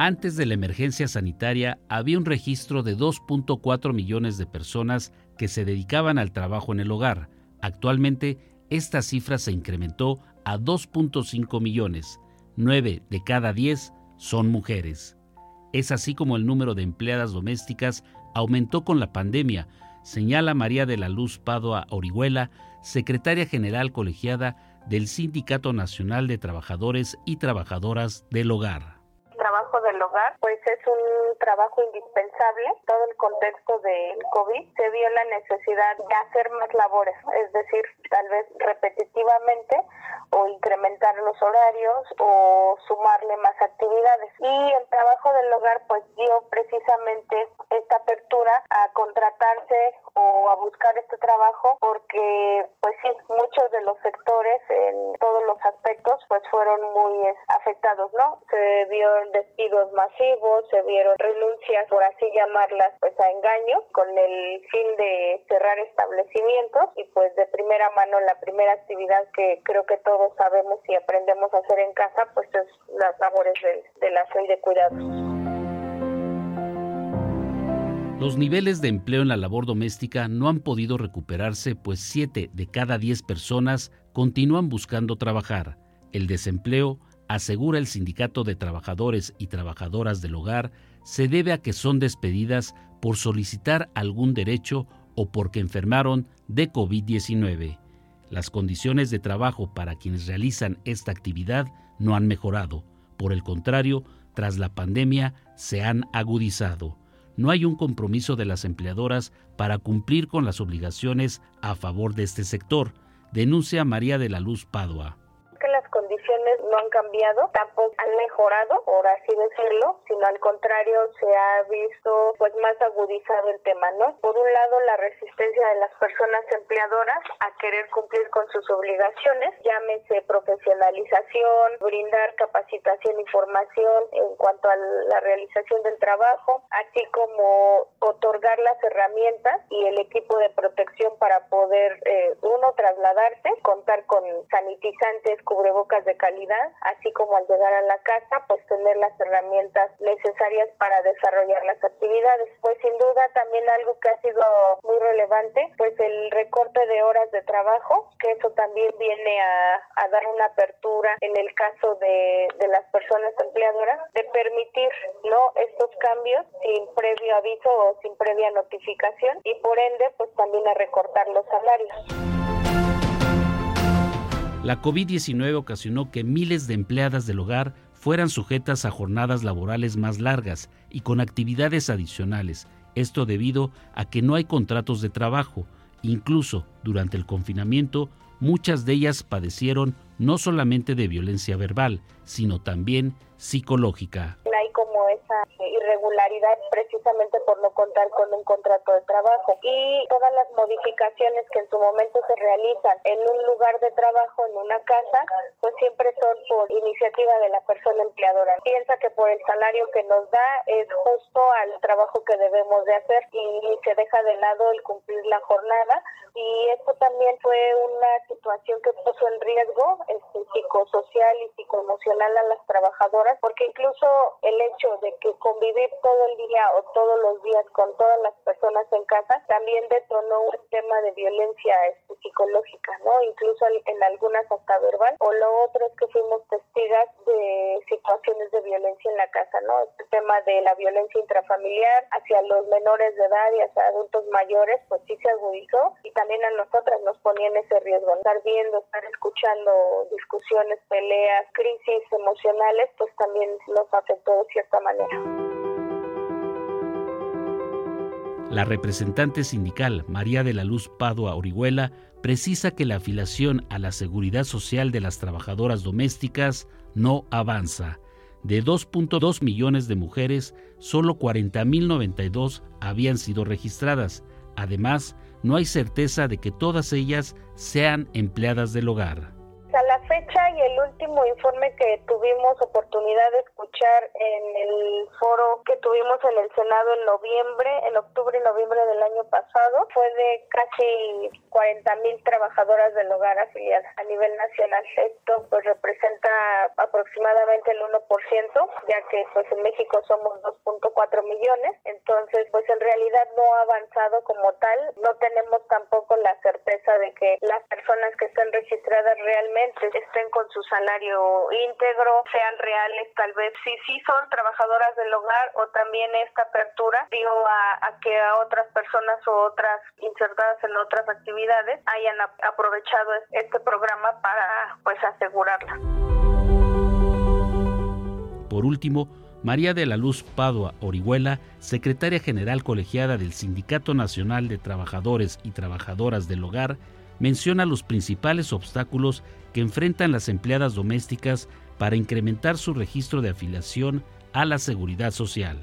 Antes de la emergencia sanitaria había un registro de 2.4 millones de personas que se dedicaban al trabajo en el hogar. Actualmente esta cifra se incrementó a 2.5 millones. 9 de cada 10 son mujeres. Es así como el número de empleadas domésticas aumentó con la pandemia, señala María de la Luz Padua Orihuela, secretaria general colegiada del Sindicato Nacional de Trabajadores y Trabajadoras del Hogar del hogar, pues es un trabajo indispensable. Todo el contexto del COVID se vio la necesidad de hacer más labores, es decir, tal vez repetitivamente o incrementar los horarios o sumarle más actividades. Y el trabajo del hogar pues dio precisamente esta apertura a contratarse o a buscar este trabajo porque pues sí, muchos de los sectores en todos los aspectos pues fueron muy afectados, ¿no? Se vieron despidos masivos, se vieron renuncias, por así llamarlas, pues a engaño con el fin de cerrar establecimientos y pues de primera mano la primera actividad que creo que todos sabemos y aprendemos a hacer en casa pues es las labores de, de la y de cuidados. Los niveles de empleo en la labor doméstica no han podido recuperarse, pues 7 de cada 10 personas continúan buscando trabajar. El desempleo, asegura el Sindicato de Trabajadores y Trabajadoras del Hogar, se debe a que son despedidas por solicitar algún derecho o porque enfermaron de COVID-19. Las condiciones de trabajo para quienes realizan esta actividad no han mejorado. Por el contrario, tras la pandemia se han agudizado no hay un compromiso de las empleadoras para cumplir con las obligaciones a favor de este sector, denuncia María de la Luz Padua no han cambiado, tampoco han mejorado, por así decirlo, sino al contrario se ha visto pues más agudizado el tema, ¿no? Por un lado la resistencia de las personas empleadoras a querer cumplir con sus obligaciones, llámese profesionalización, brindar capacitación y formación en cuanto a la realización del trabajo, así como otorgar las herramientas y el equipo de protección para poder eh, trasladarse, contar con sanitizantes, cubrebocas de calidad así como al llegar a la casa, pues tener las herramientas necesarias para desarrollar las actividades. Pues sin duda también algo que ha sido muy relevante, pues el recorte de horas de trabajo, que eso también viene a, dar una apertura en el caso de, de las personas empleadoras, de permitir no estos cambios sin previo aviso o sin previa notificación y por ende pues también a recortar los salarios. La COVID-19 ocasionó que miles de empleadas del hogar fueran sujetas a jornadas laborales más largas y con actividades adicionales, esto debido a que no hay contratos de trabajo. Incluso durante el confinamiento, muchas de ellas padecieron no solamente de violencia verbal, sino también psicológica irregularidad precisamente por no contar con un contrato de trabajo. Y todas las modificaciones que en su momento se realizan en un lugar de trabajo, en una casa, pues siempre son por iniciativa de la persona empleadora. Piensa que por el salario que nos da es justo al trabajo que debemos de hacer y se deja de lado el cumplir la jornada. Y esto también fue una situación que puso en riesgo este, psicosocial y psicoemocional a las trabajadoras, porque incluso el hecho de que convivir todo el día o todos los días con todas las personas en casa también detonó un tema de violencia este, psicológica, ¿no? Incluso en algunas hasta verbal. O lo otro es que fuimos testigas de situaciones de violencia en la casa, ¿no? Este tema de la violencia intrafamiliar hacia los menores de edad y hacia adultos mayores, pues sí se agudizó y también a nosotras nos ponía en ese riesgo. Estar viendo, estar escuchando discusiones, peleas, crisis emocionales, pues también nos afectó de cierta manera. La representante sindical María de la Luz Padua Orihuela precisa que la afiliación a la seguridad social de las trabajadoras domésticas no avanza. De 2.2 millones de mujeres, solo 40.092 habían sido registradas. Además, no hay certeza de que todas ellas sean empleadas del hogar. Fecha y el último informe que tuvimos oportunidad de escuchar en el foro que tuvimos en el Senado en noviembre, en octubre y noviembre del año pasado, fue de casi 40 mil trabajadoras del hogar afiliadas a nivel nacional. Esto pues representa aproximadamente el 1%, ya que pues en México somos 2.4 millones, entonces pues en realidad no ha avanzado como tal, no tenemos tampoco la certeza de que las personas que están registradas realmente estén con su salario íntegro, sean reales tal vez si sí son trabajadoras del hogar o también esta apertura dio a, que a otras personas o otras insertadas en otras actividades hayan aprovechado este programa para pues asegurarla. Por último, María de la Luz Padua Orihuela, secretaria general colegiada del Sindicato Nacional de Trabajadores y Trabajadoras del Hogar, menciona los principales obstáculos que enfrentan las empleadas domésticas para incrementar su registro de afiliación a la seguridad social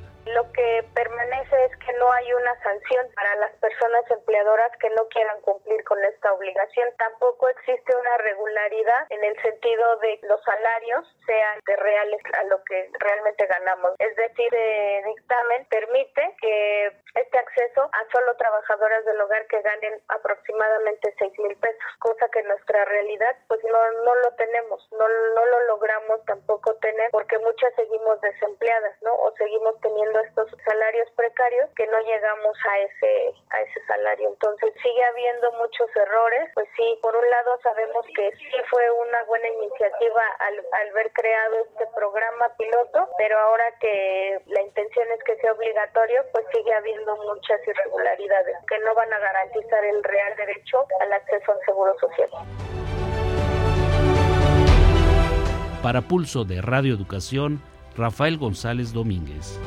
no hay una sanción para las personas empleadoras que no quieran cumplir con esta obligación. Tampoco existe una regularidad en el sentido de los salarios sean de reales a lo que realmente ganamos. Es decir, el dictamen permite que este acceso a solo trabajadoras del hogar que ganen aproximadamente 6 mil pesos, cosa que en nuestra realidad pues no, no lo tenemos, no, no lo logramos tampoco tener porque muchas seguimos desempleadas, ¿no? O seguimos teniendo estos salarios que no llegamos a ese a ese salario. Entonces sigue habiendo muchos errores. Pues sí, por un lado sabemos que sí fue una buena iniciativa al, al ver creado este programa piloto, pero ahora que la intención es que sea obligatorio, pues sigue habiendo muchas irregularidades que no van a garantizar el real derecho al acceso al seguro social. Para Pulso de Radio Educación, Rafael González Domínguez.